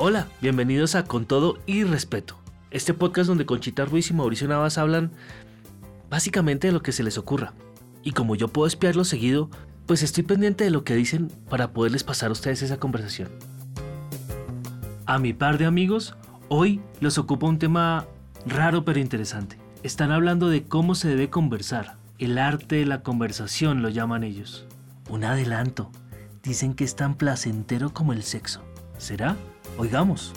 Hola, bienvenidos a Con Todo y Respeto, este podcast donde Conchita Ruiz y Mauricio Navas hablan básicamente de lo que se les ocurra. Y como yo puedo espiarlo seguido, pues estoy pendiente de lo que dicen para poderles pasar a ustedes esa conversación. A mi par de amigos, hoy los ocupa un tema raro pero interesante. Están hablando de cómo se debe conversar. El arte de la conversación lo llaman ellos. Un adelanto. Dicen que es tan placentero como el sexo. ¿Será? Oigamos.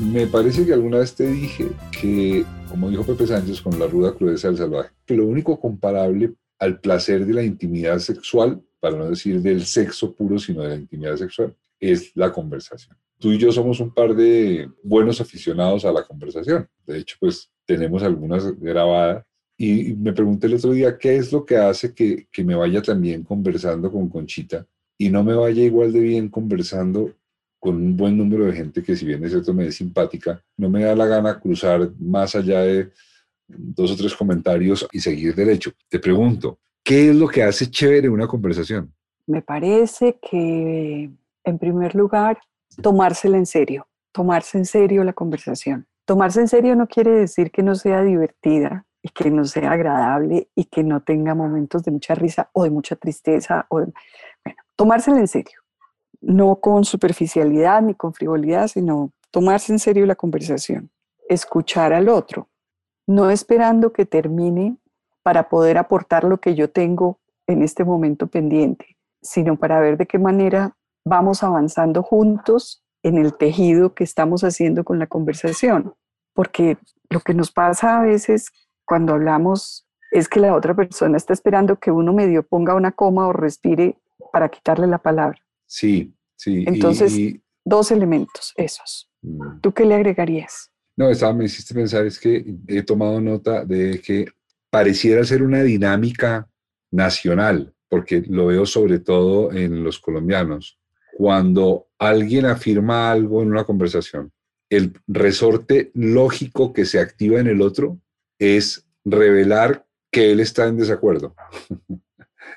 Me parece que alguna vez te dije que, como dijo Pepe Sánchez con la ruda crudeza del salvaje, que lo único comparable al placer de la intimidad sexual, para no decir del sexo puro, sino de la intimidad sexual, es la conversación. Tú y yo somos un par de buenos aficionados a la conversación. De hecho, pues tenemos algunas grabadas. Y me pregunté el otro día, ¿qué es lo que hace que, que me vaya también conversando con Conchita y no me vaya igual de bien conversando con un buen número de gente que si bien es cierto me es simpática, no me da la gana cruzar más allá de dos o tres comentarios y seguir derecho. Te pregunto, ¿qué es lo que hace chévere una conversación? Me parece que, en primer lugar, tomársela en serio, tomarse en serio la conversación. Tomarse en serio no quiere decir que no sea divertida y que no sea agradable y que no tenga momentos de mucha risa o de mucha tristeza. O bueno, tomársela en serio no con superficialidad ni con frivolidad, sino tomarse en serio la conversación, escuchar al otro, no esperando que termine para poder aportar lo que yo tengo en este momento pendiente, sino para ver de qué manera vamos avanzando juntos en el tejido que estamos haciendo con la conversación. Porque lo que nos pasa a veces cuando hablamos es que la otra persona está esperando que uno medio ponga una coma o respire para quitarle la palabra. Sí, sí. Entonces, dos elementos esos. Mm. ¿Tú qué le agregarías? No, estaba, me hiciste pensar, es que he tomado nota de que pareciera ser una dinámica nacional, porque lo veo sobre todo en los colombianos. Cuando alguien afirma algo en una conversación, el resorte lógico que se activa en el otro es revelar que él está en desacuerdo.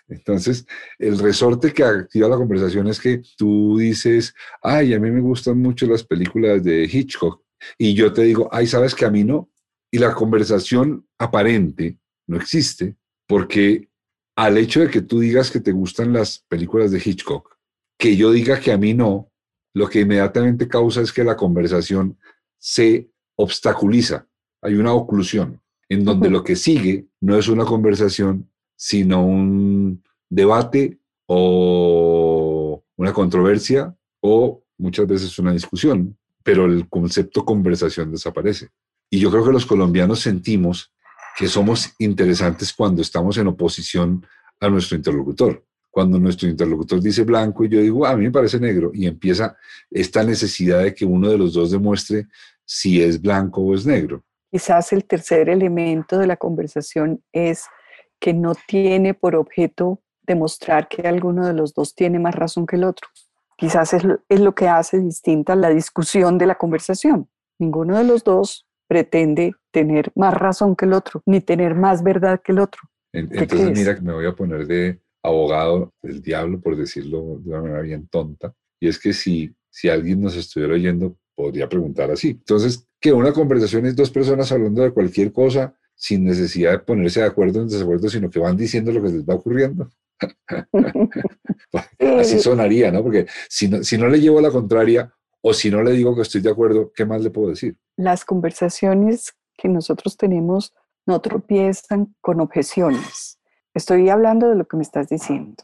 Entonces, el resorte que activa la conversación es que tú dices, ay, a mí me gustan mucho las películas de Hitchcock. Y yo te digo, ay, sabes que a mí no. Y la conversación aparente no existe porque al hecho de que tú digas que te gustan las películas de Hitchcock, que yo diga que a mí no, lo que inmediatamente causa es que la conversación se obstaculiza. Hay una oclusión en donde lo que sigue no es una conversación, sino un debate o una controversia o muchas veces una discusión, pero el concepto conversación desaparece. Y yo creo que los colombianos sentimos que somos interesantes cuando estamos en oposición a nuestro interlocutor. Cuando nuestro interlocutor dice blanco y yo digo, a mí me parece negro, y empieza esta necesidad de que uno de los dos demuestre si es blanco o es negro. Quizás el tercer elemento de la conversación es que no tiene por objeto demostrar que alguno de los dos tiene más razón que el otro. Quizás es lo, que hace distinta la discusión de la conversación. Ninguno de los dos pretende tener más razón que el otro, ni tener más verdad que el otro. Entonces, mira me voy a poner de abogado del diablo, por decirlo de una manera bien tonta. Y es que si, si alguien nos estuviera oyendo, podría preguntar así. Entonces, que una conversación es dos personas hablando de cualquier cosa sin necesidad de ponerse de acuerdo en desacuerdo, sino que van diciendo lo que les va ocurriendo. Así sonaría, ¿no? Porque si no, si no le llevo a la contraria o si no le digo que estoy de acuerdo, ¿qué más le puedo decir? Las conversaciones que nosotros tenemos no tropiezan con objeciones. Estoy hablando de lo que me estás diciendo.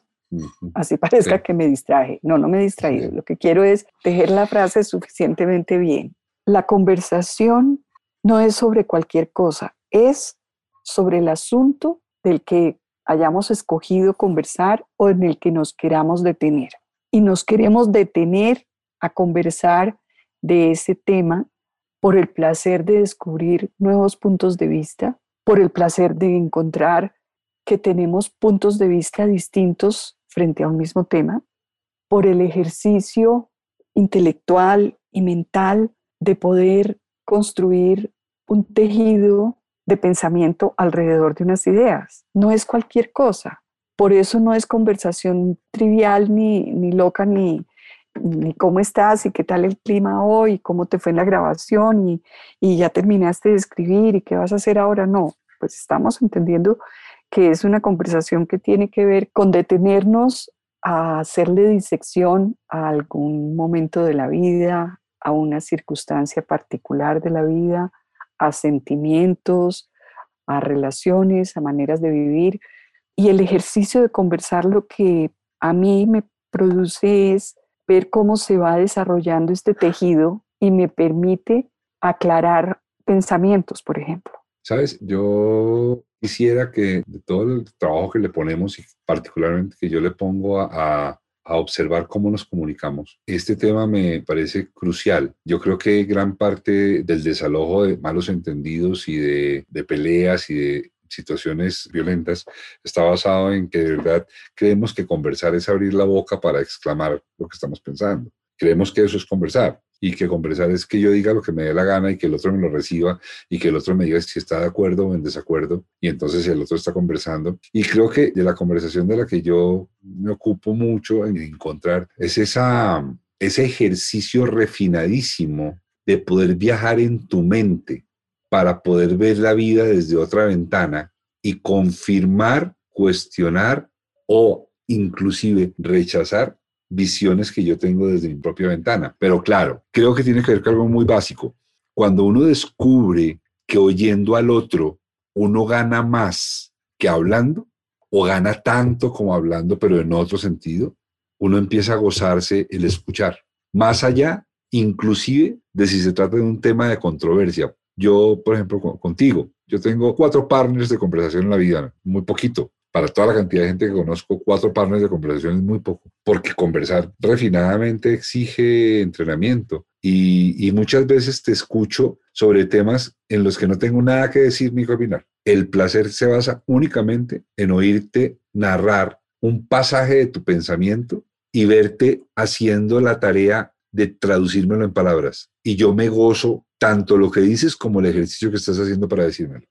Así parezca que me distraje. No, no me he distraído. Lo que quiero es tejer la frase suficientemente bien. La conversación no es sobre cualquier cosa, es sobre el asunto del que hayamos escogido conversar o en el que nos queramos detener. Y nos queremos detener a conversar de ese tema por el placer de descubrir nuevos puntos de vista, por el placer de encontrar que tenemos puntos de vista distintos frente a un mismo tema, por el ejercicio intelectual y mental de poder construir un tejido de pensamiento alrededor de unas ideas. No es cualquier cosa. Por eso no es conversación trivial, ni, ni loca, ni, ¿y cómo estás? ¿Y qué tal el clima hoy? ¿Cómo te fue en la grabación? ¿Y, y ya terminaste de escribir? ¿Y qué vas a hacer ahora? No, pues estamos entendiendo que es una conversación que tiene que ver con detenernos a hacerle disección a algún momento de la vida, a una circunstancia particular de la vida, a sentimientos, a relaciones, a maneras de vivir. Y el ejercicio de conversar lo que a mí me produce es ver cómo se va desarrollando este tejido y me permite aclarar pensamientos, por ejemplo. Sabes, yo quisiera que de todo el trabajo que le ponemos y particularmente que yo le pongo a, a observar cómo nos comunicamos. Este tema me parece crucial. Yo creo que gran parte del desalojo de malos entendidos y de peleas y de situaciones violentas está basado en que de verdad creemos que conversar es abrir la boca para exclamar lo que estamos pensando. Creemos que eso es conversar y que conversar es que yo diga lo que me dé la gana y que el otro me lo reciba y que el otro me diga si está de acuerdo o en desacuerdo y entonces el otro está conversando. Y creo que de la conversación de la que yo me ocupo mucho en encontrar es esa, ese ejercicio refinadísimo de poder viajar en tu mente para poder ver la vida desde otra ventana y confirmar, cuestionar o inclusive rechazar visiones que yo tengo desde mi propia ventana. Pero claro, creo que tiene que ver con algo muy básico. Cuando uno descubre que oyendo al otro uno gana más que hablando, o gana tanto como hablando, pero en otro sentido, uno empieza a gozarse el escuchar. Más allá, inclusive, de si se trata de un tema de controversia. Yo, por ejemplo, contigo, yo tengo cuatro partners de conversación en la vida, muy poquito, para toda la cantidad de gente que conozco, cuatro partners de conversación es muy poco, porque conversar refinadamente exige entrenamiento y, muchas veces te escucho sobre temas en los que no tengo nada que decir ni que opinar. El placer se basa únicamente en oírte narrar un pasaje de tu pensamiento y verte haciendo la tarea de traducírmelo en palabras. Y yo me gozo tanto lo que dices como el ejercicio que estás haciendo para decírmelo.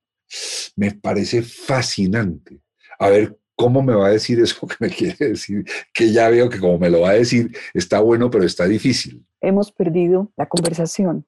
Me parece fascinante a ver cómo me va a decir eso que me quiere decir, que ya veo que como me lo va a decir, está bueno, pero está difícil. Hemos perdido la conversación,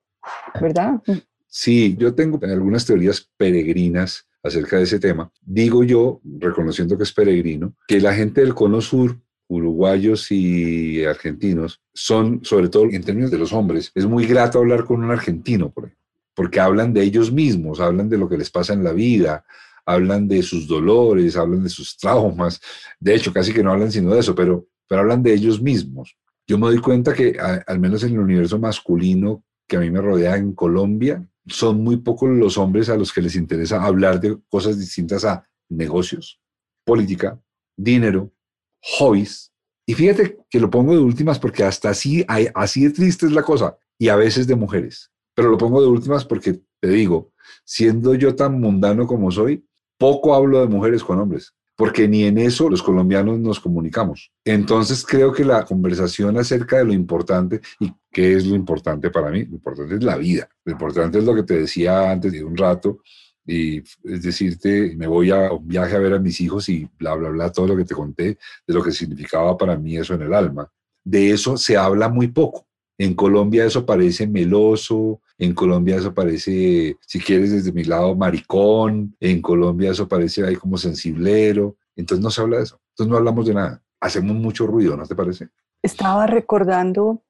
¿verdad? Sí, yo tengo algunas teorías peregrinas acerca de ese tema. Digo yo, reconociendo que es peregrino, que la gente del Cono Sur uruguayos y argentinos son, sobre todo en términos de los hombres, es muy grato hablar con un argentino, por ejemplo, porque hablan de ellos mismos, hablan de lo que les pasa en la vida, hablan de sus dolores, hablan de sus traumas. De hecho, casi que no hablan sino de eso, pero, pero hablan de ellos mismos. Yo me doy cuenta que al menos en el universo masculino que a mí me rodea en Colombia, son muy pocos los hombres a los que les interesa hablar de cosas distintas a negocios, política, dinero, hobbies. Y fíjate que lo pongo de últimas porque hasta así, así de triste es la cosa, y a veces de mujeres. Pero lo pongo de últimas porque te digo, siendo yo tan mundano como soy, poco hablo de mujeres con hombres, porque ni en eso los colombianos nos comunicamos. Entonces creo que la conversación acerca de lo importante y qué es lo importante para mí, lo importante es la vida, lo importante es lo que te decía antes de un rato, y es decirte, me voy a un viaje a ver a mis hijos y bla, bla, bla, todo lo que te conté de lo que significaba para mí eso en el alma. De eso se habla muy poco. En Colombia eso parece meloso, en Colombia eso parece, si quieres desde mi lado, maricón, en Colombia eso parece ahí como sensiblero, entonces no se habla de eso, entonces no hablamos de nada, hacemos mucho ruido, ¿no te parece? Estaba recordando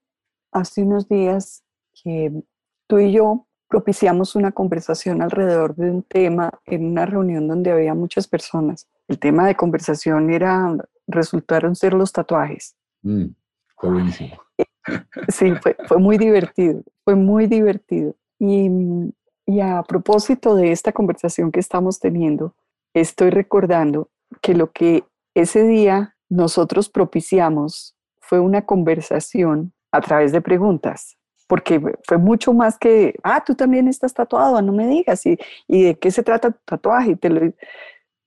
hace unos días que tú y yo propiciamos una conversación alrededor de un tema en una reunión donde había muchas personas. El tema de conversación era, resultaron ser los tatuajes. Mm, fue buenísimo. Sí, fue, muy divertido, fue muy divertido. Y, y a propósito de esta conversación que estamos teniendo, estoy recordando que lo que ese día nosotros propiciamos fue una conversación a través de preguntas, porque fue mucho más que, ah, tú también estás tatuado, no me digas, y, y de qué se trata tu tatuaje. te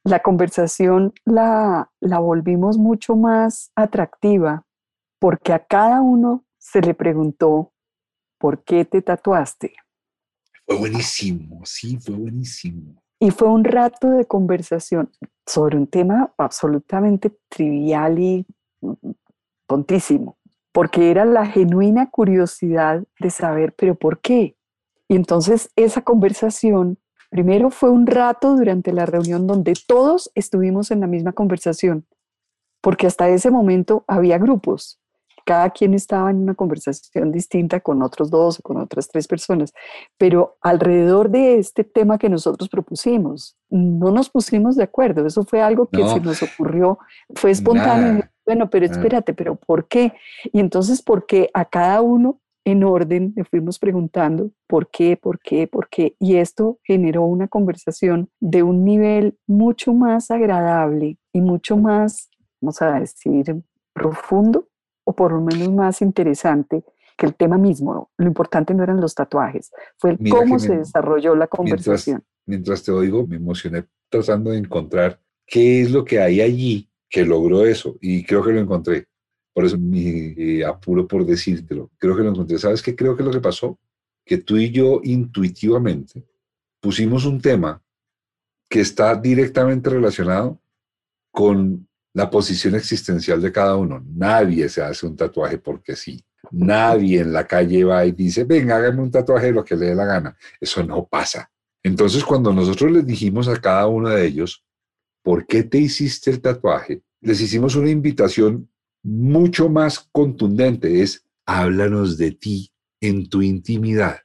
la conversación la, la volvimos mucho más atractiva porque a cada uno se le preguntó, ¿por qué te tatuaste? Fue buenísimo, sí, fue buenísimo. Y fue un rato de conversación sobre un tema absolutamente trivial y tontísimo, porque era la genuina curiosidad de saber, pero ¿por qué? Y entonces esa conversación, primero fue un rato durante la reunión donde todos estuvimos en la misma conversación, porque hasta ese momento había grupos, cada quien estaba en una conversación distinta con otros dos o con otras tres personas, pero alrededor de este tema que nosotros propusimos, no nos pusimos de acuerdo, eso fue algo que se nos ocurrió, fue espontáneo. Bueno, pero espérate, pero ¿por qué? Y entonces, ¿por qué a cada uno en orden le fuimos preguntando por qué, por qué, por qué? Y esto generó una conversación de un nivel mucho más agradable y mucho más, vamos a decir, profundo o por lo menos más interesante que el tema mismo. Lo importante no eran los tatuajes, fue el cómo se desarrolló la conversación. Mientras, te oigo, me emocioné tratando de encontrar qué es lo que hay allí que logró eso y creo que lo encontré. Por eso me eh, apuro por decírtelo. Creo que lo encontré. ¿Sabes qué creo que lo que pasó? Que tú y yo intuitivamente pusimos un tema que está directamente relacionado con la posición existencial de cada uno. Nadie se hace un tatuaje porque sí. Nadie en la calle va y dice, venga, hágame un tatuaje de lo que le dé la gana. Eso no pasa. Entonces, cuando nosotros les dijimos a cada uno de ellos, ¿por qué te hiciste el tatuaje? Les hicimos una invitación mucho más contundente. Es, háblanos de ti en tu intimidad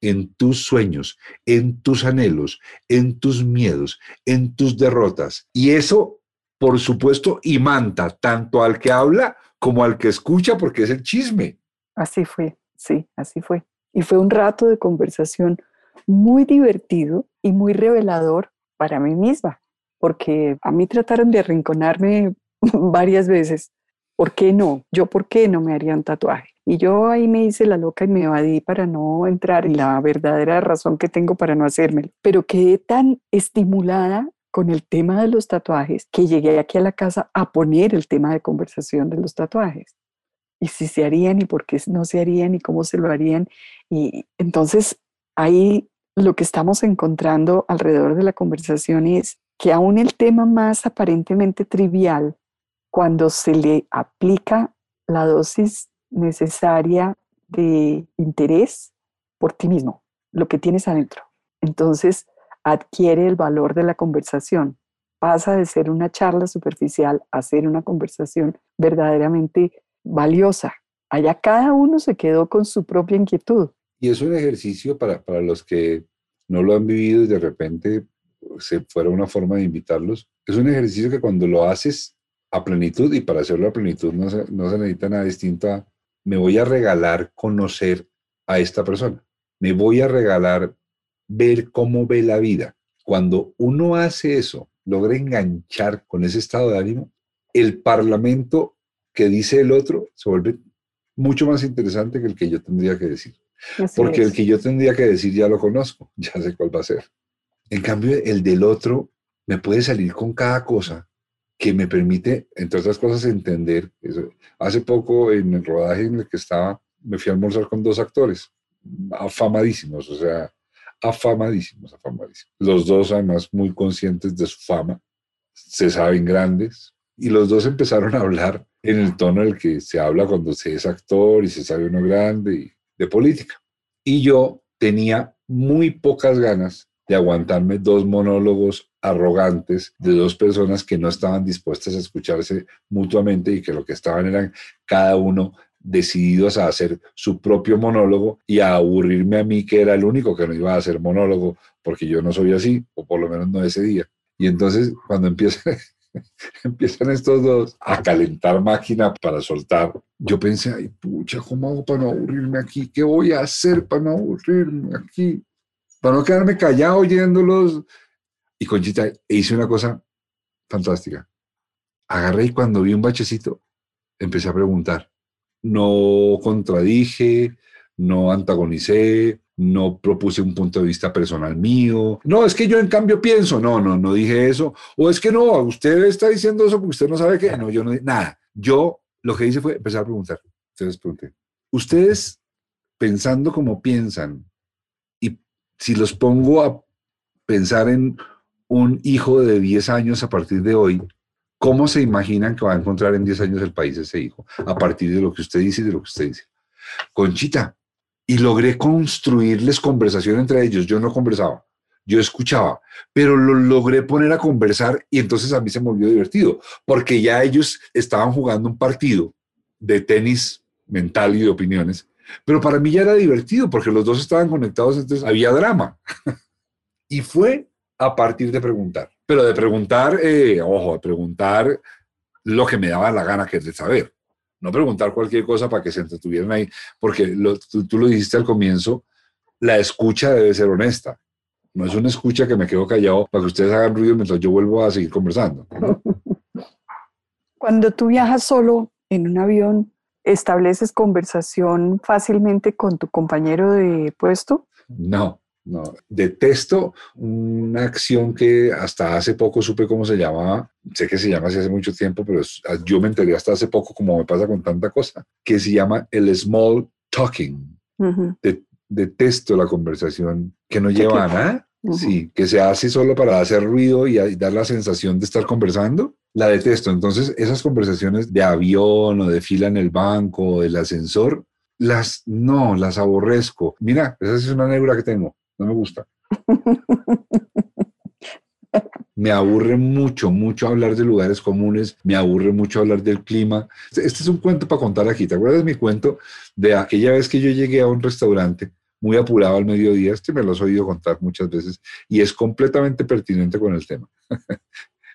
en tus sueños, en tus anhelos, en tus miedos, en tus derrotas. Y eso por supuesto, y manta tanto al que habla como al que escucha, porque es el chisme. Así fue, sí, así fue. Y fue un rato de conversación muy divertido y muy revelador para mí misma, porque a mí trataron de arrinconarme varias veces. ¿Por qué no? Yo, ¿por qué no me haría un tatuaje? Y yo ahí me hice la loca y me evadí para no entrar en la verdadera razón que tengo para no hacérmelo. Pero quedé tan estimulada con el tema de los tatuajes que llegué aquí a la casa a poner el tema de conversación de los tatuajes. Y si se harían y por qué no se harían y cómo se lo harían. Y entonces ahí lo que estamos encontrando alrededor de la conversación es que aún el tema más aparentemente trivial, cuando se le aplica la dosis necesaria de interés por ti mismo, lo que tienes adentro. Entonces, adquiere el valor de la conversación. Pasa de ser una charla superficial a ser una conversación verdaderamente valiosa. Allá cada uno se quedó con su propia inquietud. Y es un ejercicio para, para los que no lo han vivido y de repente se fuera una forma de invitarlos. Es un ejercicio que cuando lo haces a plenitud, y para hacerlo a plenitud no se, no se necesita nada distinto a, me voy a regalar conocer a esta persona. Me voy a regalar ver cómo ve la vida. Cuando uno hace eso, logra enganchar con ese estado de ánimo, el parlamento que dice el otro se vuelve mucho más interesante que el que yo tendría que decir. Porque el que yo tendría que decir ya lo conozco, ya sé cuál va a ser. En cambio, el del otro me puede salir con cada cosa que me permite, entre otras cosas, entender. Eso. Hace poco, en el rodaje en el que estaba, me fui a almorzar con dos actores afamadísimos, o sea, afamadísimos, afamadísimos. Los dos además muy conscientes de su fama, se saben grandes, y los dos empezaron a hablar en el tono en el que se habla cuando se es actor y se sabe uno grande y de política. Y yo tenía muy pocas ganas de aguantarme dos monólogos arrogantes de dos personas que no estaban dispuestas a escucharse mutuamente y que lo que estaban eran cada uno decididos a hacer su propio monólogo y a aburrirme a mí, que era el único que no iba a hacer monólogo, porque yo no soy así, o por lo menos no ese día. Y entonces, cuando empiezan, empiezan estos dos a calentar máquina para soltar, yo pensé, ay, pucha, ¿cómo hago para no aburrirme aquí? ¿Qué voy a hacer para no aburrirme aquí? Para no quedarme callado oyéndolos. Y Conchita hice una cosa fantástica. Agarré y cuando vi un bachecito, empecé a preguntar no contradije, no antagonicé, no propuse un punto de vista personal mío. No, es que yo en cambio pienso, no, no, no dije eso. O es que no, usted está diciendo eso porque usted no sabe qué. No, yo no dije nada. Yo lo que hice fue empezar a preguntar. Entonces pregunté, ustedes pensando como piensan, y si los pongo a pensar en un hijo de 10 años a partir de hoy, ¿Cómo se imaginan que va a encontrar en 10 años el país ese hijo? A partir de lo que usted dice y de lo que usted dice. Conchita, y logré construirles conversación entre ellos. Yo no conversaba, yo escuchaba, pero lo logré poner a conversar y entonces a mí se me volvió divertido, porque ya ellos estaban jugando un partido de tenis mental y de opiniones, pero para mí ya era divertido porque los dos estaban conectados, entonces había drama. y fue a partir de preguntar, pero de preguntar, eh, ojo, de preguntar lo que me daba la gana que de saber, no preguntar cualquier cosa para que se entretuvieran ahí, porque tú, lo dijiste al comienzo, la escucha debe ser honesta. No es una escucha que me quedo callado para que ustedes hagan ruido mientras yo vuelvo a seguir conversando. Cuando tú viajas solo en un avión, ¿estableces conversación fácilmente con tu compañero de puesto? No, no. Detesto una acción que hasta hace poco supe cómo se llamaba. Sé que se llama hace mucho tiempo, pero yo me enteré hasta hace poco, como me pasa con tanta cosa, que se llama el small talking. detesto la conversación que no lleva a nada. Sí, que se hace solo para hacer ruido y dar la sensación de estar conversando la detesto. Entonces, esas conversaciones de avión o de fila en el banco o del ascensor, las no, las aborrezco. Mira, esa es una negra que tengo, no me gusta. Me aburre mucho, mucho hablar de lugares comunes, me aburre mucho hablar del clima. Este, es un cuento para contar aquí. ¿Te acuerdas mi cuento de aquella vez que yo llegué a un restaurante muy apurado al mediodía? Este me lo has oído contar muchas veces y es completamente pertinente con el tema.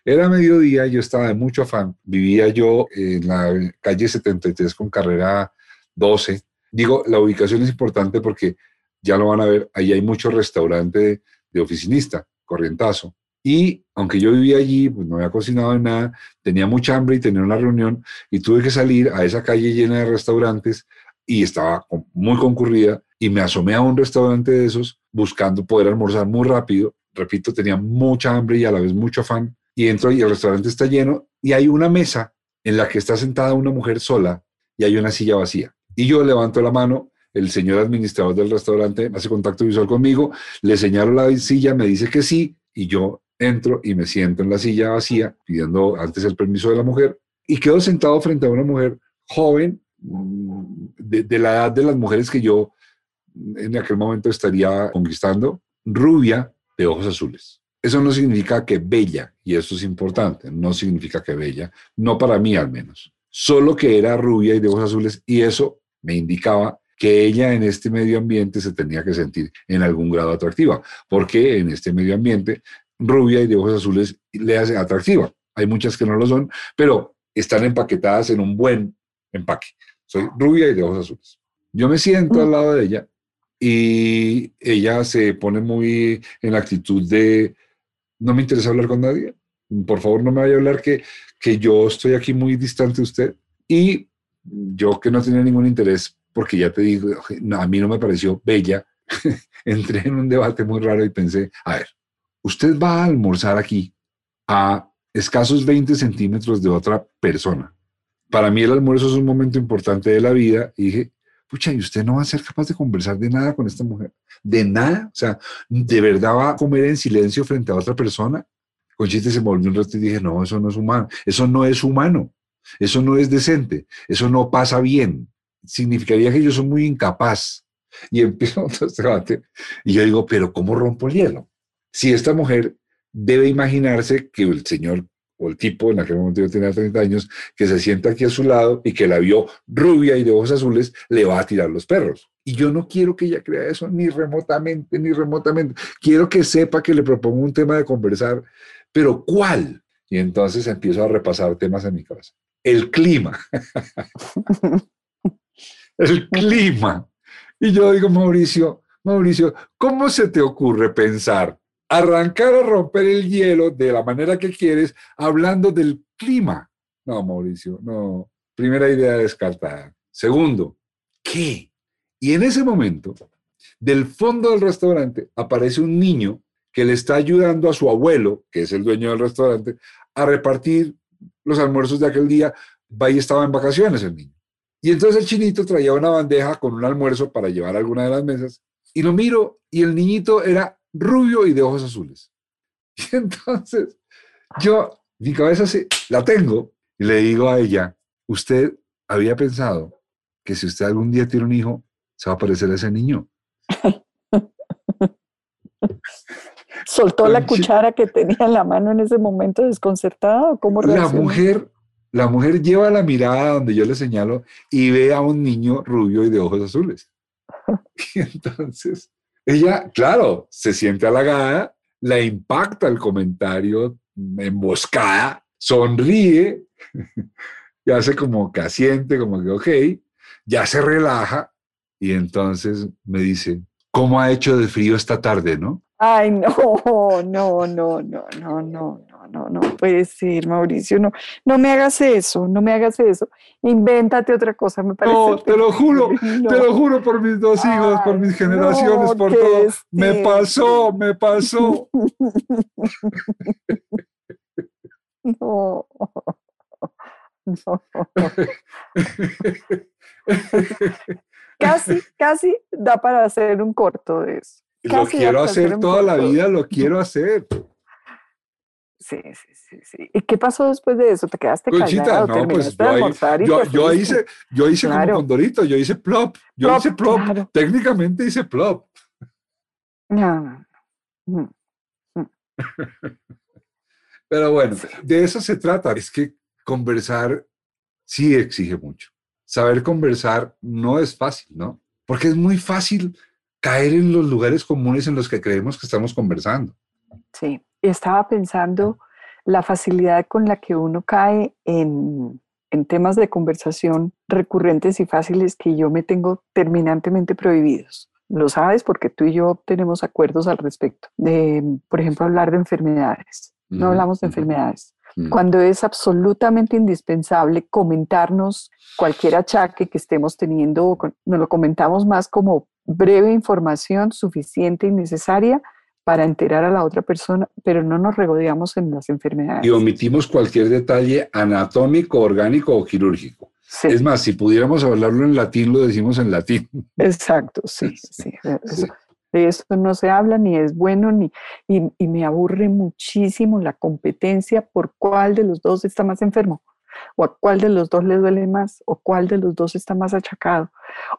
Era mediodía, yo estaba de mucho afán. Vivía yo en la calle 73 con carrera 12. Digo, la ubicación es importante porque ya lo van a ver, ahí hay mucho restaurante de, oficinista, corrientazo. Y aunque yo vivía allí, pues no había cocinado nada, tenía mucha hambre y tenía una reunión y tuve que salir a esa calle llena de restaurantes y estaba muy concurrida y me asomé a un restaurante de esos buscando poder almorzar muy rápido. Repito, tenía mucha hambre y a la vez mucho afán y entro y el restaurante está lleno y hay una mesa en la que está sentada una mujer sola y hay una silla vacía. Y yo levanto la mano, el señor administrador del restaurante hace contacto visual conmigo, le señalo la silla, me dice que sí y yo entro y me siento en la silla vacía pidiendo antes el permiso de la mujer y quedo sentado frente a una mujer joven mm, de, de la edad de las mujeres que yo en aquel momento estaría conquistando, rubia de ojos azules. Eso no significa que bella, y eso es importante, no significa que bella, no para mí al menos, solo que era rubia y de ojos azules, y eso me indicaba que ella en este medio ambiente se tenía que sentir en algún grado atractiva, porque en este medio ambiente rubia y de ojos azules le hace atractiva. Hay muchas que no lo son, pero están empaquetadas en un buen empaque. Soy rubia y de ojos azules. Yo me siento al lado de ella y ella se pone muy en la actitud de no me interesa hablar con nadie. Por favor, no me vaya a hablar que, que yo estoy aquí muy distante de usted. Y yo que no tenía ningún interés, porque ya te digo, a mí no me pareció bella, entré en un debate muy raro y pensé, a ver, usted va a almorzar aquí a escasos 20 centímetros de otra persona. Para mí el almuerzo es un momento importante de la vida y dije, pucha, ¿y usted no va a ser capaz de conversar de nada con esta mujer? ¿De nada? O sea, ¿de verdad va a comer en silencio frente a otra persona? Conchita se volvió un rato y dije, no, eso no es humano. Eso no es humano. Eso no es decente. Eso no pasa bien. Significaría que yo soy muy incapaz. Y empiezo otro debate. Y yo digo, pero ¿cómo rompo el hielo? Si esta mujer debe imaginarse que el señor o el tipo, en aquel momento yo tenía 30 años, que se sienta aquí a su lado y que la vio rubia y de ojos azules, le va a tirar los perros. Y yo no quiero que ella crea eso ni remotamente, ni remotamente. Quiero que sepa que le propongo un tema de conversar, pero ¿cuál? Y entonces empiezo a repasar temas en mi cabeza. El clima. el clima. Y yo digo, Mauricio, Mauricio, ¿cómo se te ocurre pensar arrancar a romper el hielo de la manera que quieres hablando del clima. No, Mauricio, no. Primera idea descartada. Segundo, ¿qué? Y en ese momento, del fondo del restaurante aparece un niño que le está ayudando a su abuelo, que es el dueño del restaurante, a repartir los almuerzos de aquel día. y estaba en vacaciones el niño. Y entonces el chinito traía una bandeja con un almuerzo para llevar a alguna de las mesas. Y lo miro y el niñito era rubio y de ojos azules. Y entonces yo Mi cabeza se, la tengo y le digo a ella, usted había pensado que si usted algún día tiene un hijo, se va a parecer a ese niño. ¿Soltó la cuchara que tenía en la mano en ese momento desconcertada? ¿Cómo la mujer, la mujer lleva la mirada donde yo le señalo y ve a un niño rubio y de ojos azules. Y entonces, ella, claro, se siente halagada, la impacta el comentario, emboscada, sonríe y hace como que asiente, como que ok, ya se relaja y entonces me dice, ¿cómo ha hecho de frío esta tarde, no? Ay, no, no, no, no, no, no, no, no, puede ser, Mauricio, no, no me hagas eso, no me hagas eso. Invéntate otra cosa, me parece. No, te lo juro, te lo juro por mis dos hijos, por mis generaciones, por todo. Me pasó, me pasó. No. No. casi, casi da para hacer un corto de eso. lo quiero hacer toda la vida, lo quiero hacer. Sí, sí, sí, sí. ¿Y qué pasó después de eso? ¿Te quedaste Conchita, no, pues yo, yo, hice, yo hice como Condorito, yo hice plop, yo hice plop, técnicamente hice plop. No, no. Pero bueno, de eso se trata, es que conversar sí exige mucho. Saber conversar no es fácil, ¿no? Porque es muy fácil caer en los lugares comunes en los que creemos que estamos conversando. Sí, estaba pensando la facilidad con la que uno cae en, en temas de conversación recurrentes y fáciles que yo me tengo terminantemente prohibidos. Lo sabes porque tú y yo tenemos acuerdos al respecto de, por ejemplo, hablar de enfermedades. No hablamos de enfermedades. Mm. cuando es absolutamente indispensable comentarnos cualquier achaque que estemos teniendo, nos lo comentamos más como breve información suficiente y necesaria para enterar a la otra persona, pero no nos regodeamos en las enfermedades. Y omitimos cualquier detalle anatómico, orgánico o quirúrgico. Es más, si pudiéramos hablarlo en latín, lo decimos en latín. Exacto, sí, sí. sí de eso no se habla, ni es bueno, ni, y, me aburre muchísimo la competencia por cuál de los dos está más enfermo, o a cuál de los dos le duele más, o cuál de los dos está más achacado,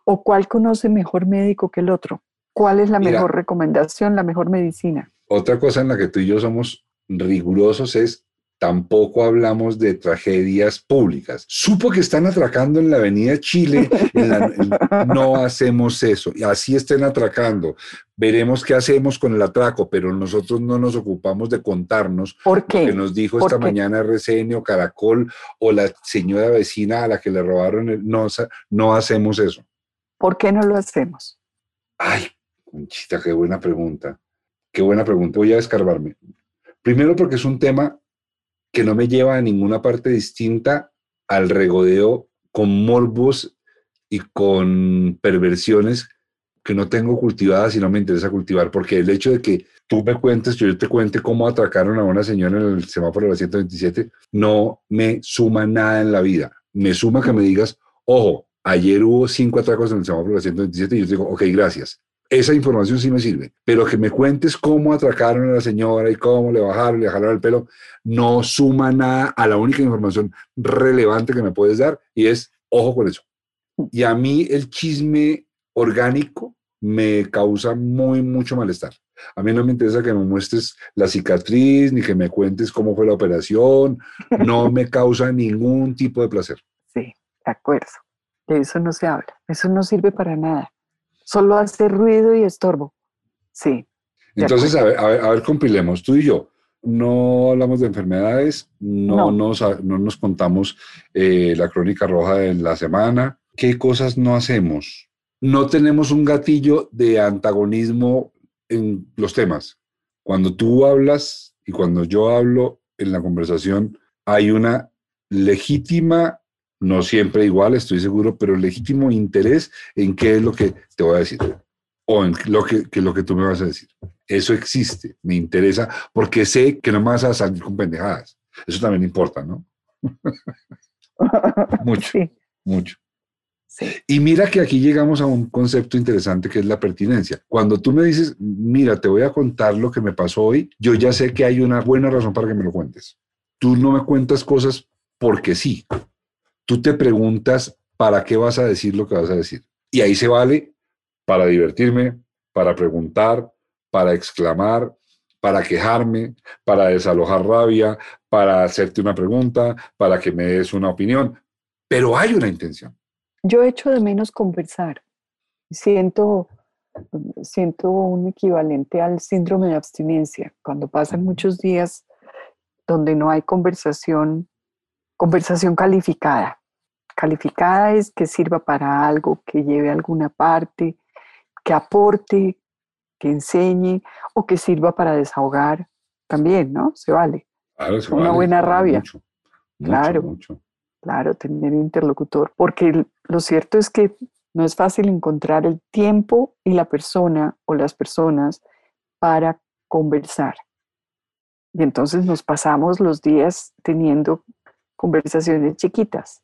o cuál conoce mejor médico que el otro, cuál es la mejor recomendación, la mejor medicina. Otra cosa en la que tú y yo somos rigurosos es tampoco hablamos de tragedias públicas. Supo que están atracando en la avenida Chile, no hacemos eso, y así estén atracando. Veremos qué hacemos con el atraco, pero nosotros no nos ocupamos de contarnos ¿Por qué? lo que nos dijo esta mañana RCN o Caracol o la señora vecina a la que le robaron el... No, no hacemos eso. ¿Por qué no lo hacemos? Ay, Conchita, qué buena pregunta. Qué buena pregunta. Voy a descarbarme. Primero porque es un tema que no me lleva a ninguna parte distinta al regodeo con morbos y con perversiones que no tengo cultivadas y no me interesa cultivar, porque el hecho de que tú me cuentes, yo te cuente cómo atracaron a una señora en el semáforo de la 127, no me suma nada en la vida. Me suma que me digas, ojo, ayer hubo cinco atracos en el semáforo de la 127 y yo te digo, ok, gracias. Esa información sí me sirve, pero que me cuentes cómo atracaron a la señora y cómo le bajaron, le jalaron el pelo, no suma nada a la única información relevante que me puedes dar y es, ojo con eso. Y a mí el chisme orgánico me causa muy, mucho malestar. A mí no me interesa que me muestres la cicatriz ni que me cuentes cómo fue la operación. No me causa ningún tipo de placer. Sí, de acuerdo. De eso no se habla. Eso no sirve para nada solo hace ruido y estorbo. Sí. Entonces, a ver, a ver, compilemos, tú y yo. No hablamos de enfermedades, no, Nos, no nos contamos eh, la crónica roja de la semana. ¿Qué cosas no hacemos? No tenemos un gatillo de antagonismo en los temas. Cuando tú hablas y cuando yo hablo en la conversación, hay una legítima no siempre igual, estoy seguro, pero legítimo interés en qué es lo que te voy a decir o en lo que, lo que tú me vas a decir. Eso existe, me interesa, porque sé que no me vas a salir con pendejadas. Eso también importa, ¿no? mucho, mucho. Y mira que aquí llegamos a un concepto interesante que es la pertinencia. Cuando tú me dices, mira, te voy a contar lo que me pasó hoy, yo ya sé que hay una buena razón para que me lo cuentes. tú no me cuentas cosas porque sí. Tú te preguntas para qué vas a decir lo que vas a decir. Y ahí se vale para divertirme, para preguntar, para exclamar, para quejarme, para desalojar rabia, para hacerte una pregunta, para que me des una opinión, pero hay una intención. Yo echo de menos conversar. Siento, siento un equivalente al síndrome de abstinencia, cuando pasan muchos días donde no hay conversación, conversación calificada. Calificada es que sirva para algo, que lleve a alguna parte, que aporte, que enseñe o que sirva para desahogar también, ¿no? Se vale. Una buena rabia. claro, claro, tener un interlocutor, porque lo cierto es que no es fácil encontrar el tiempo y la persona o las personas para conversar. Y entonces nos pasamos los días teniendo conversaciones chiquitas,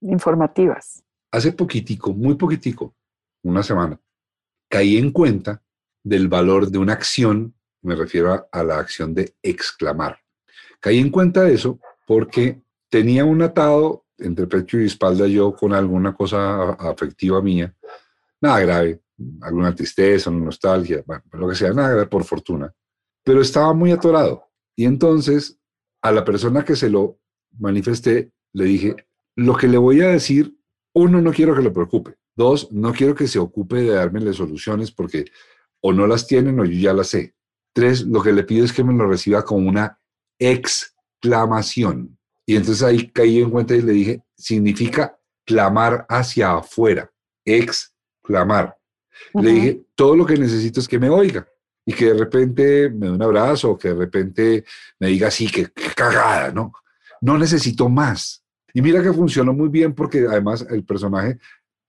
informativas. Hace poquitico, muy poquitico, una semana, caí en cuenta del valor de una acción, me refiero a, la acción de exclamar. Caí en cuenta de eso porque tenía un atado entre pecho y espalda yo con alguna cosa afectiva mía, nada grave, alguna tristeza, una nostalgia, bueno, lo que sea, nada grave por fortuna, pero estaba muy atorado. Y entonces a la persona que se lo manifesté le dije, lo que le voy a decir, uno, no quiero que le preocupe, dos, no quiero que se ocupe de darme las soluciones porque o no las tienen o yo ya las sé. Tres, lo que le pido es que me lo reciba con una exclamación. Y entonces ahí caí en cuenta y le dije, significa clamar hacia afuera, exclamar. Le dije, todo lo que necesito es que me oiga y que de repente me dé un abrazo o que de repente me diga, así que cagada, ¿no? No necesito más. Y mira que funcionó muy bien porque además el personaje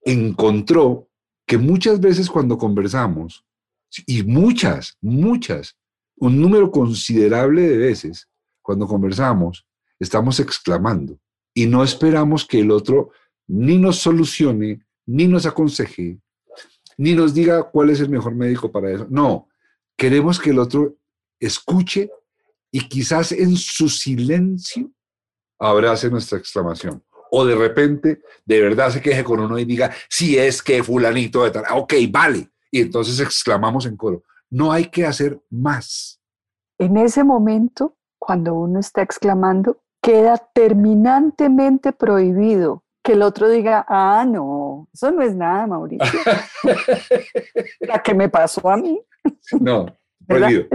encontró que muchas veces cuando conversamos, y muchas, muchas, un número considerable de veces, cuando conversamos, estamos exclamando y no esperamos que el otro ni nos solucione, ni nos aconseje, ni nos diga cuál es el mejor médico para eso. No, queremos que el otro escuche y quizás en su silencio abrace nuestra exclamación. O de repente, de verdad se queje con uno y diga, si es que fulanito de tal, ok, vale, y entonces exclamamos en coro, no hay que hacer más. En ese momento, cuando uno está exclamando, queda terminantemente prohibido que el otro diga, ah, no, eso no es nada, Mauricio. La que me pasó a mí. No, prohibido.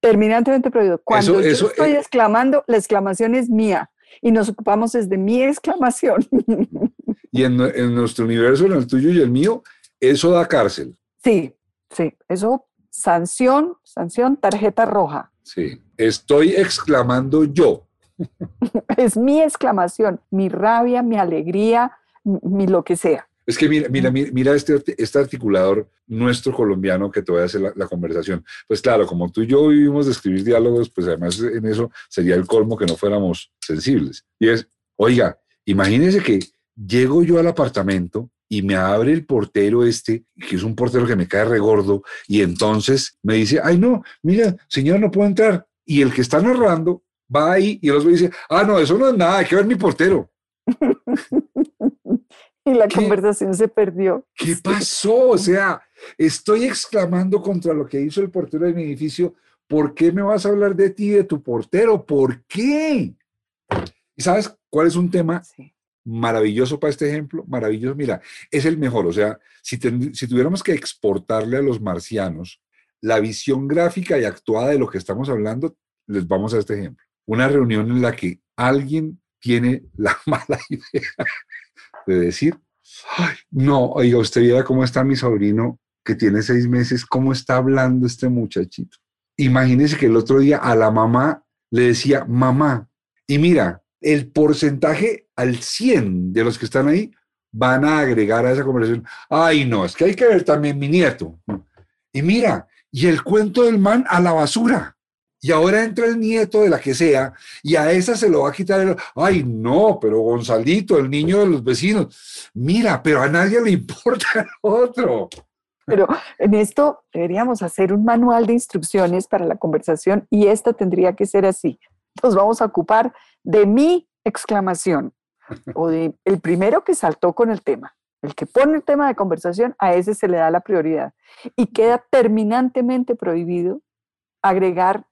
terminantemente prohibido. Cuando yo estoy exclamando, la exclamación es mía y nos ocupamos desde mi exclamación. Y en, en nuestro universo, en el tuyo y el mío, eso da cárcel. Sí, sí, eso, sanción, sanción, tarjeta roja. Sí, estoy exclamando yo. es mi exclamación, mi rabia, mi alegría, mi lo que sea. Es que mira, mira, mira este, este articulador nuestro colombiano que te voy a hacer la, la, conversación. Pues claro, como tú y yo vivimos de escribir diálogos, pues además en eso sería el colmo que no fuéramos sensibles. Y es, oiga, imagínese que llego yo al apartamento y me abre el portero este, que es un portero que me cae regordo, y entonces me dice, ay no, mira, señor, no puedo entrar. Y el que está narrando va ahí y el otro dice, ah, no, eso no es nada, hay que ver mi portero. y la conversación se perdió. ¿Qué pasó? O sea, estoy exclamando contra lo que hizo el portero de mi edificio. ¿Por qué me vas a hablar de ti y de tu portero? ¿Por qué? ¿Y sabes cuál es un tema sí maravilloso para este ejemplo, maravilloso, mira, es el mejor, o sea, si, si tuviéramos que exportarle a los marcianos la visión gráfica y actuada de lo que estamos hablando, les vamos a este ejemplo. Una reunión en la que alguien tiene la mala idea de decir, no, oiga, usted viera cómo está mi sobrino que tiene seis meses, cómo está hablando este muchachito. Imagínese que el otro día a la mamá le decía, mamá, y mira, el porcentaje al 100 de los que están ahí van a agregar a esa conversación, ay no, es que hay que ver también mi nieto. Y mira, y el cuento del man a la basura. Y ahora entra el nieto de la que sea y a esa se lo va a quitar el, ay no, pero Gonzalito, el niño de los vecinos, mira, pero a nadie le importa el otro. Pero en esto deberíamos hacer un manual de instrucciones para la conversación y esta tendría que ser así. Nos vamos a ocupar de mi exclamación o de el primero que saltó con el tema. El que pone el tema de conversación, a ese se le da la prioridad. Y queda terminantemente prohibido agregar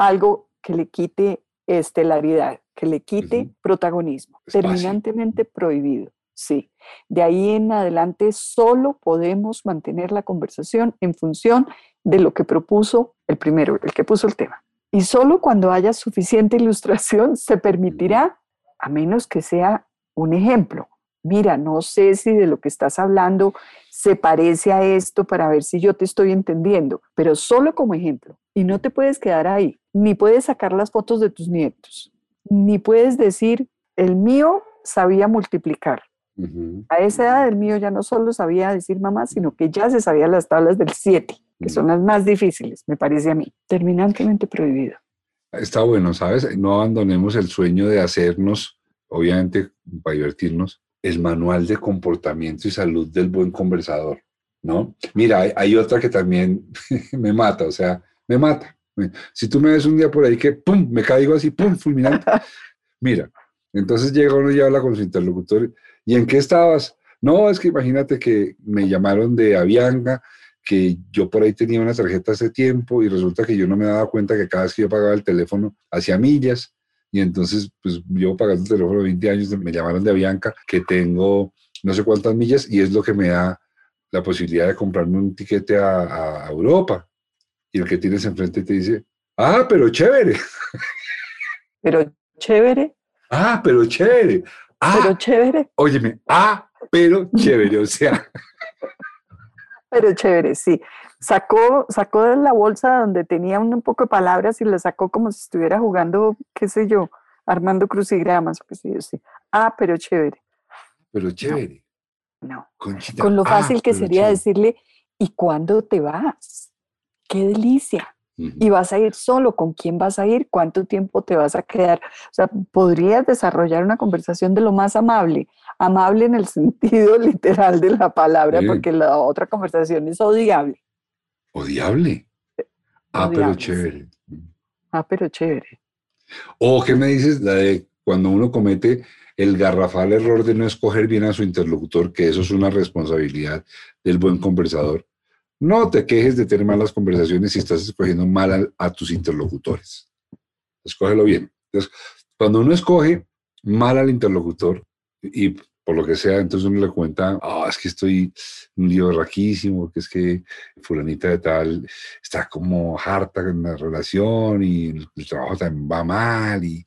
algo que le quite estelaridad, que le quite protagonismo. Terminantemente prohibido. Sí. De ahí en adelante solo podemos mantener la conversación en función de lo que propuso el primero, el que puso el tema. Y solo cuando haya suficiente ilustración se permitirá, a menos que sea un ejemplo, mira, no sé si de lo que estás hablando se parece a esto para ver si yo te estoy entendiendo, pero solo como ejemplo. Y no te puedes quedar ahí, ni puedes sacar las fotos de tus nietos, ni puedes decir, el mío sabía multiplicar. A esa edad el mío ya no solo sabía decir mamá, sino que ya se sabía las tablas del 7, que son las más difíciles, me parece a mí. Terminantemente prohibido. Está bueno, ¿sabes? No abandonemos el sueño de hacernos, obviamente, para divertirnos, el manual de comportamiento y salud del buen conversador, ¿no? Mira, hay, otra que también me mata, o sea, me mata. Si tú me ves un día por ahí que, ¡pum!, me caigo así, ¡pum!, fulminante. Mira, entonces llega uno y habla con su interlocutor, ¿y en qué estabas? No, es que imagínate que me llamaron de Avianca, que yo por ahí tenía una tarjeta hace tiempo y resulta que yo no me daba cuenta que cada vez que yo pagaba el teléfono hacía millas y entonces, pues yo pagando el teléfono 20 años, me llamaron de Avianca que tengo no sé cuántas millas y es lo que me da la posibilidad de comprarme un tiquete a, Europa. Y el que tienes enfrente te dice, ah, pero chévere. Pero chévere. Ah, pero chévere. Ah, pero chévere. Óyeme, ah, pero chévere, o sea. Pero chévere, sí sacó, sacó de la bolsa donde tenía un poco de palabras y la sacó como si estuviera jugando, qué sé yo, armando crucigramas, qué sé yo, sí. Ah, pero chévere. Pero chévere. No. Con lo fácil ah, que sería decirle, ¿y cuándo te vas? ¡Qué delicia! Y vas a ir solo, ¿con quién vas a ir? ¿Cuánto tiempo te vas a quedar? O sea, podrías desarrollar una conversación de lo más amable, amable en el sentido literal de la palabra, porque la otra conversación es odiable. Odiable. Ah, pero chévere. Ah, pero chévere. O, ¿qué me dices? La de cuando uno comete el garrafal error de no escoger bien a su interlocutor, que eso es una responsabilidad del buen conversador. No te quejes de tener malas conversaciones si estás escogiendo mal a, tus interlocutores. Escógelo bien. Entonces, cuando uno escoge mal al interlocutor, y por lo que sea, entonces uno le cuenta, ah, es que estoy un lío raquísimo, que es que fulanita de tal está como harta en la relación y el, trabajo también va mal y,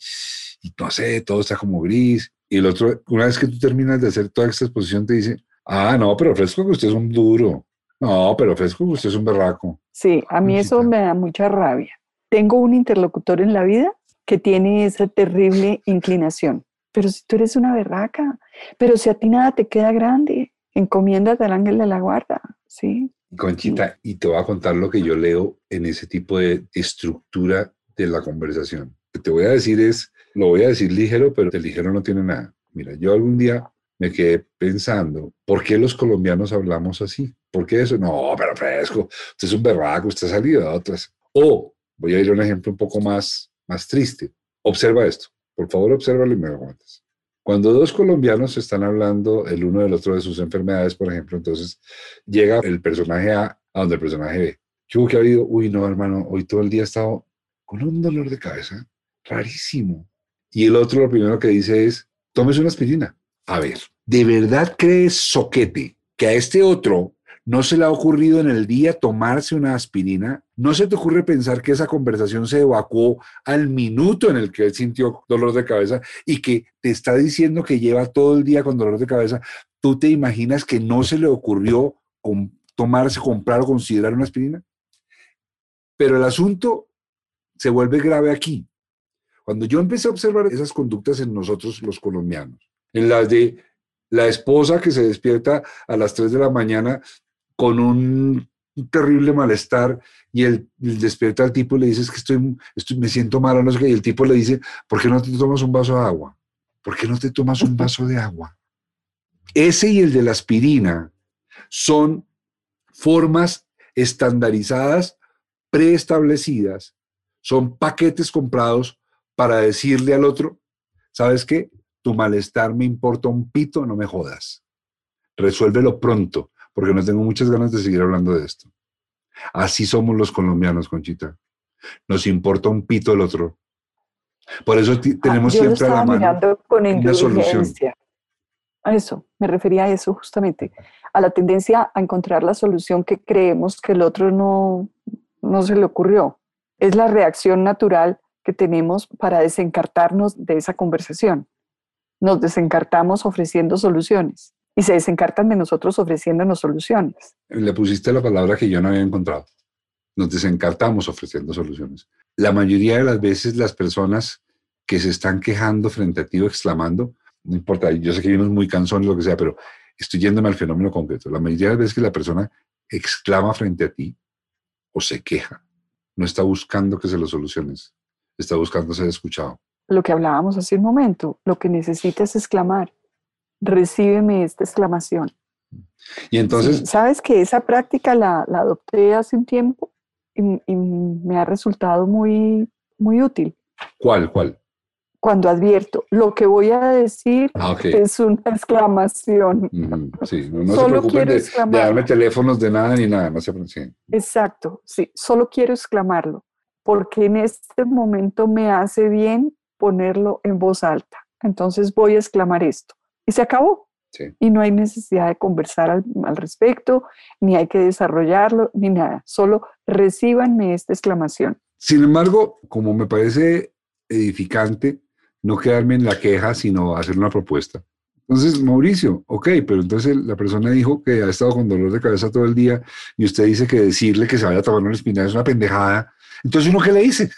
y, no sé, todo está como gris. Y el otro, una vez que tú terminas de hacer toda esta exposición, te dice, ah, no, pero fresco que usted es un duro. No, pero fresco que usted es un berraco. Sí, a mí eso me da mucha rabia. Tengo un interlocutor en la vida que tiene esa terrible inclinación pero si tú eres una berraca, pero si a ti nada te queda grande, encomiéndate al ángel de la guarda, ¿sí? Conchita, y te voy a contar lo que yo leo en ese tipo de estructura de la conversación. Lo que te voy a decir es, lo voy a decir ligero, pero el ligero no tiene nada. Mira, yo algún día me quedé pensando, ¿por qué los colombianos hablamos así? ¿Por qué eso? No, pero fresco, usted es un berraco, usted ha salido de otras. O, voy a ir a un ejemplo un poco más, más triste. Observa esto. Por favor, obsérvalo y me aguantas. Cuando dos colombianos están hablando el uno del otro de sus enfermedades, por ejemplo, entonces llega el personaje A a donde el personaje B. ¿Qué hubo que ha habido? Uy, no, hermano, hoy todo el día he estado con un dolor de cabeza rarísimo. Y el otro lo primero que dice es, tómese una aspirina. A ver, ¿de verdad crees, soquete, que a este otro ¿No se le ha ocurrido en el día tomarse una aspirina? ¿No se te ocurre pensar que esa conversación se evacuó al minuto en el que él sintió dolor de cabeza y que te está diciendo que lleva todo el día con dolor de cabeza? ¿Tú te imaginas que no se le ocurrió tomarse, comprar o considerar una aspirina? Pero el asunto se vuelve grave aquí. Cuando yo empecé a observar esas conductas en nosotros los colombianos, en las de la esposa que se despierta a las 3 de la mañana con un, terrible malestar y él, despierta al tipo y le dice que estoy, estoy, me siento mal, no sé qué, y el tipo le dice, ¿por qué no te tomas un vaso de agua? ¿Por qué no te tomas un vaso de agua? Ese y el de la aspirina son formas estandarizadas, preestablecidas, son paquetes comprados para decirle al otro, ¿sabes qué? Tu malestar me importa un pito, no me jodas. Resuélvelo pronto, porque no tengo muchas ganas de seguir hablando de esto. Así somos los colombianos, Conchita. Nos importa un pito el otro. Por eso ah, tenemos siempre a la mano con una solución. A eso, me refería a eso justamente, a la tendencia a encontrar la solución que creemos que el otro no, no se le ocurrió. Es la reacción natural que tenemos para desencartarnos de esa conversación. Nos desencartamos ofreciendo soluciones y se desencartan de nosotros ofreciéndonos soluciones. Le pusiste la palabra que yo no había encontrado. Nos desencartamos ofreciendo soluciones. La mayoría de las veces las personas que se están quejando frente a ti o exclamando, no importa, yo sé que vivimos muy cansones, lo que sea, pero estoy yéndome al fenómeno concreto. La mayoría de las veces que la persona exclama frente a ti o se queja, no está buscando que se lo soluciones, está buscando ser escuchado. Lo que hablábamos hace un momento, lo que necesita es exclamar, recíbeme esta exclamación. Y entonces... Sabes que esa práctica la, la adopté hace un tiempo y, me ha resultado muy, muy útil. ¿Cuál? ¿Cuál? Cuando advierto, lo que voy a decir ah, es una exclamación. sí, no, solo se quiero de, de, darme teléfonos de nada ni nada, no se Exacto, sí, solo quiero exclamarlo, porque en este momento me hace bien ponerlo en voz alta. Entonces voy a exclamar esto y se acabó. Y no hay necesidad de conversar al, respecto, ni hay que desarrollarlo, ni nada. Solo recíbanme esta exclamación. Sin embargo, como me parece edificante, no quedarme en la queja, sino hacer una propuesta. Entonces, Mauricio, ok, pero entonces la persona dijo que ha estado con dolor de cabeza todo el día y usted dice que decirle que se vaya a tomar una espina es una pendejada. Entonces, ¿uno qué le dice?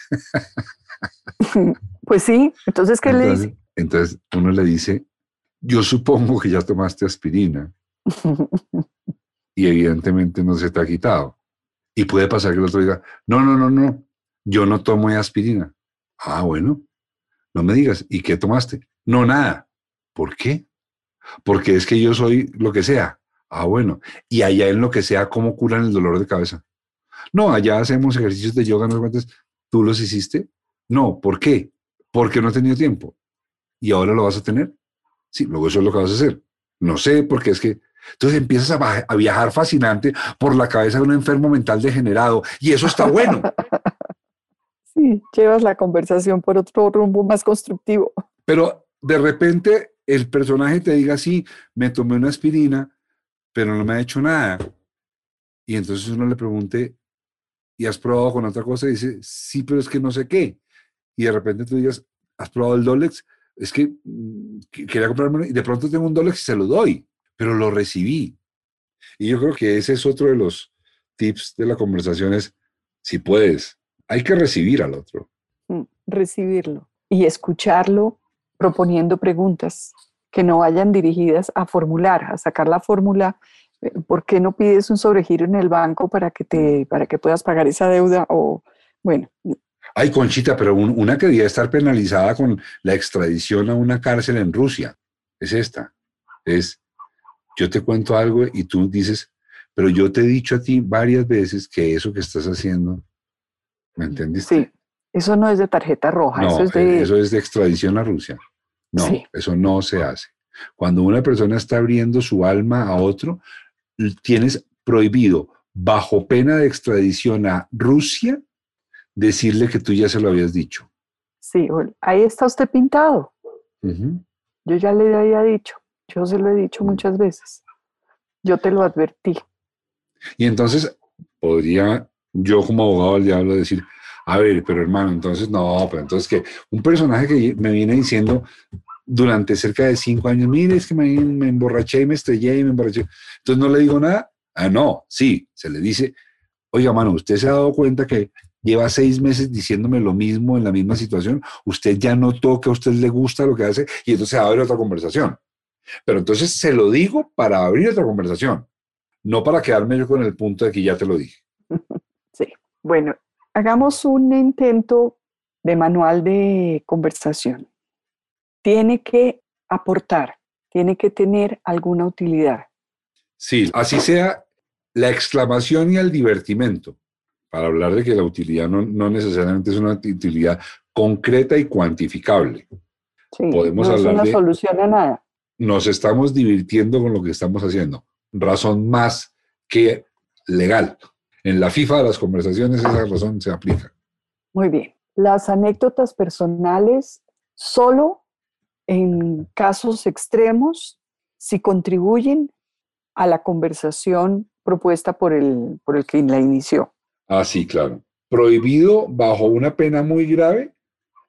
pues sí, entonces, ¿qué le dice? Entonces, uno le dice, yo supongo que ya tomaste aspirina y evidentemente no se te ha quitado. Y puede pasar que el otro diga, no, no, no, no, yo no tomo aspirina. Ah, bueno, no me digas, ¿y qué tomaste? No, nada. ¿Por qué? Porque es que yo soy lo que sea. Ah, bueno. Y allá en lo que sea, ¿cómo curan el dolor de cabeza? No, allá hacemos ejercicios de yoga, no sé ¿Tú los hiciste? No, ¿por qué? Porque no he tenido tiempo. ¿Y ahora lo vas a tener? Sí, luego eso es lo que vas a hacer. No sé, porque es que entonces empiezas a, viajar fascinante por la cabeza de un enfermo mental degenerado y eso está bueno. Sí, llevas la conversación por otro rumbo más constructivo. Pero de repente el personaje te diga, sí, me tomé una aspirina, pero no me ha hecho nada. Y entonces uno le pregunte, ¿y has probado con otra cosa? Y dice, sí, pero es que no sé qué. Y de repente tú digas, ¿has probado el Dolex? es que mm, quería comprarme y de pronto tengo un dólar y se lo doy, pero lo recibí. Y yo creo que ese es otro de los tips de la conversación es, si puedes, hay que recibir al otro. Mm, recibirlo y escucharlo proponiendo preguntas que no vayan dirigidas a formular, a sacar la fórmula. Eh, ¿Por qué no pides un sobregiro en el banco para que, te, para que puedas pagar esa deuda? O, bueno, Ay, Conchita, pero una que debía estar penalizada con la extradición a una cárcel en Rusia es esta. Es, yo te cuento algo y tú dices, pero yo te he dicho a ti varias veces que eso que estás haciendo, ¿me entendiste? Sí, eso no es de tarjeta roja, no, eso es de... Eso es de extradición a Rusia. No, eso no se hace. Cuando una persona está abriendo su alma a otro, tienes prohibido, bajo pena de extradición a Rusia, decirle que tú ya se lo habías dicho. Sí, ahí está usted pintado. Yo ya le había dicho, yo se lo he dicho muchas veces. Yo te lo advertí. Y entonces podría yo como abogado del diablo decir, a ver, pero hermano, entonces no, pero entonces que un personaje que me viene diciendo durante cerca de cinco años, mire, es que me, me emborraché y me estrellé y me emborraché. Entonces no le digo nada. Ah, no, sí, se le dice, oiga, mano, usted se ha dado cuenta que lleva seis meses diciéndome lo mismo en la misma situación, usted ya notó que a usted le gusta lo que hace y entonces abre otra conversación. Pero entonces se lo digo para abrir otra conversación, no para quedarme yo con el punto de que ya te lo dije. Sí, bueno, hagamos un intento de manual de conversación. Tiene que aportar, tiene que tener alguna utilidad. Sí, así sea la exclamación y el divertimento para hablar de que la utilidad no, necesariamente es una utilidad concreta y cuantificable. Podemos no hablar es una de solución a nada. nos estamos divirtiendo con lo que estamos haciendo. Razón más que legal. En la FIFA de las conversaciones esa razón se aplica. Muy bien. Las anécdotas personales solo en casos extremos si contribuyen a la conversación propuesta por el, por el que la inició. Ah, sí, claro. Prohibido bajo una pena muy grave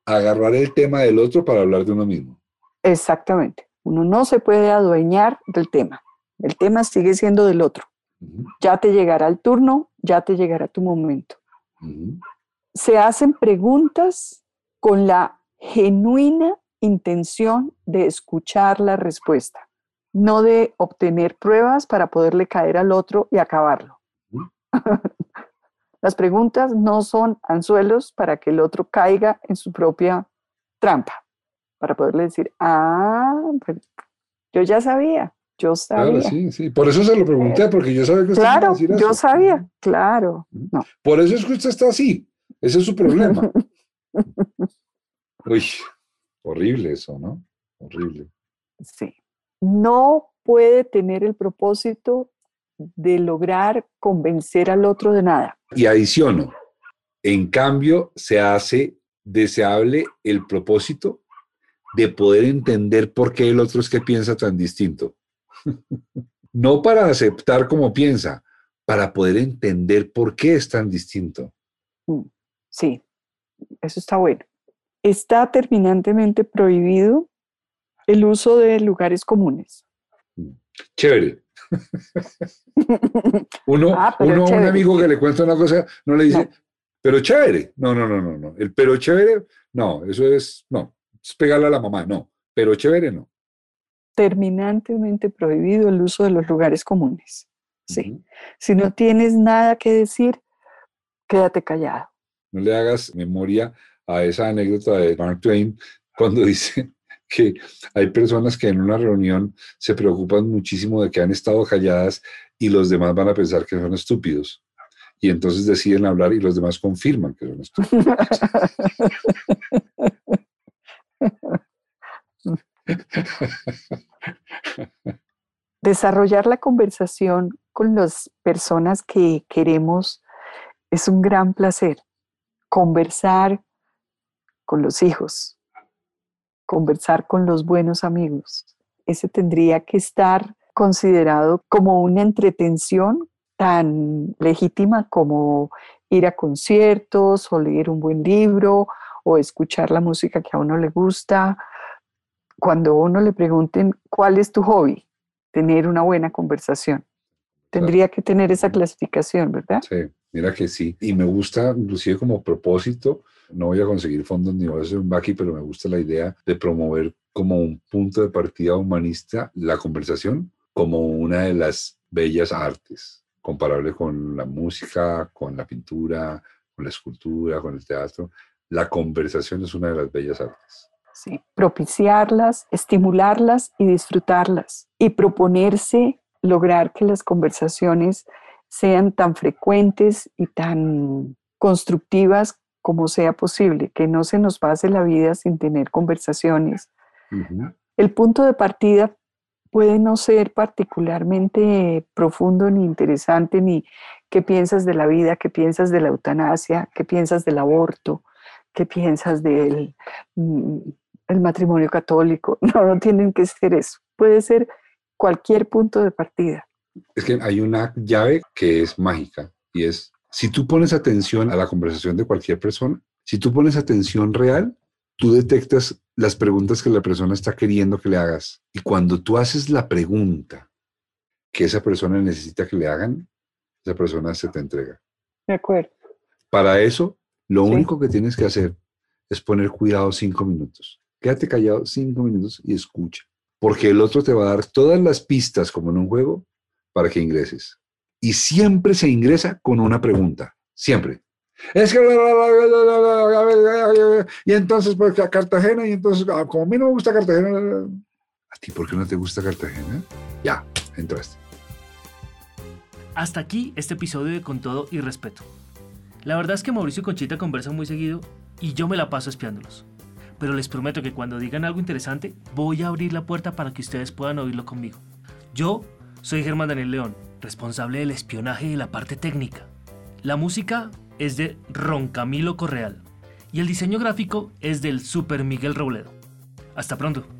agarrar el tema del otro para hablar de uno mismo. Exactamente. Uno no se puede adueñar del tema. El tema sigue siendo del otro. Ya te llegará el turno, ya te llegará tu momento. Se hacen preguntas con la genuina intención de escuchar la respuesta, no de obtener pruebas para poderle caer al otro y acabarlo. Las preguntas no son anzuelos para que el otro caiga en su propia trampa, para poderle decir, ah, pues, yo ya sabía, yo sabía. Claro, sí, sí. Por eso se lo pregunté, porque yo sabía que usted iba a Claro, yo sabía, claro. No. Por eso es que usted está así. Ese es su problema. Uy, horrible eso, ¿no? Horrible. Sí. No puede tener el propósito de lograr convencer al otro de nada. Y adiciono, en cambio, se hace deseable el propósito de poder entender por qué el otro es que piensa tan distinto. no para aceptar como piensa, para poder entender por qué es tan distinto. Sí, eso está bueno. Está terminantemente prohibido el uso de lugares comunes. Chévere. Uno, Ah, pero uno a un amigo que le cuenta una cosa, no le dice, No. pero chévere. No, no, no, no, no. El pero chévere, no, eso es, no, es pegarle a la mamá, no. Pero chévere, no. Terminantemente prohibido el uso de los lugares comunes. Sí. Si no tienes nada que decir, quédate callado. No le hagas memoria a esa anécdota de Mark Twain cuando dice que hay personas que en una reunión se preocupan muchísimo de que han estado calladas y los demás van a pensar que son estúpidos. Y entonces deciden hablar y los demás confirman que son estúpidos. Desarrollar la conversación con las personas que queremos es un gran placer. Conversar con los hijos, conversar con los buenos amigos. Ese tendría que estar considerado como una entretención tan legítima como ir a conciertos o leer un buen libro o escuchar la música que a uno le gusta. Cuando a uno le pregunten cuál es tu hobby, tener una buena conversación. Tendría que tener esa clasificación, ¿verdad? Sí, mira que sí. Y me gusta, inclusive como propósito, no voy a conseguir fondos ni voy a hacer un baki, pero me gusta la idea de promover como un punto de partida humanista la conversación como una de las bellas artes, comparable con la música, con la pintura, con la escultura, con el teatro. La conversación es una de las bellas artes. Sí, propiciarlas, estimularlas y disfrutarlas y proponerse lograr que las conversaciones sean tan frecuentes y tan constructivas como sea posible, que no se nos pase la vida sin tener conversaciones. El punto de partida puede no ser particularmente profundo ni interesante, ni qué piensas de la vida, qué piensas de la eutanasia, qué piensas del aborto, qué piensas del mm, el matrimonio católico. No, no tienen que ser eso. Puede ser cualquier punto de partida. Es que hay una llave que es mágica y es, si tú pones atención a la conversación de cualquier persona, si tú pones atención real, tú detectas las preguntas que la persona está queriendo que le hagas. Y cuando tú haces la pregunta que esa persona necesita que le hagan, esa persona se te entrega. De acuerdo. Para eso, lo Sí. único que tienes que hacer es poner cuidado cinco minutos. Quédate callado cinco minutos y escucha. Porque el otro te va a dar todas las pistas, como en un juego, para que ingreses. Y siempre se ingresa con una pregunta. Siempre. Es que... Y entonces, pues, Cartagena, y entonces, ah, como a mí no me gusta Cartagena... ¿A ti por qué no te gusta Cartagena? Ya, entraste. Hasta aquí este episodio de Con todo y respeto. La verdad es que Mauricio y Conchita conversan muy seguido y yo me la paso espiándolos. pero les prometo que cuando digan algo interesante, voy a abrir la puerta para que ustedes puedan oírlo conmigo. Yo soy Germán Daniel León, responsable del espionaje y la parte técnica. La música es de Ron Camilo Correal y el diseño gráfico es del Super Miguel Robledo. Hasta pronto.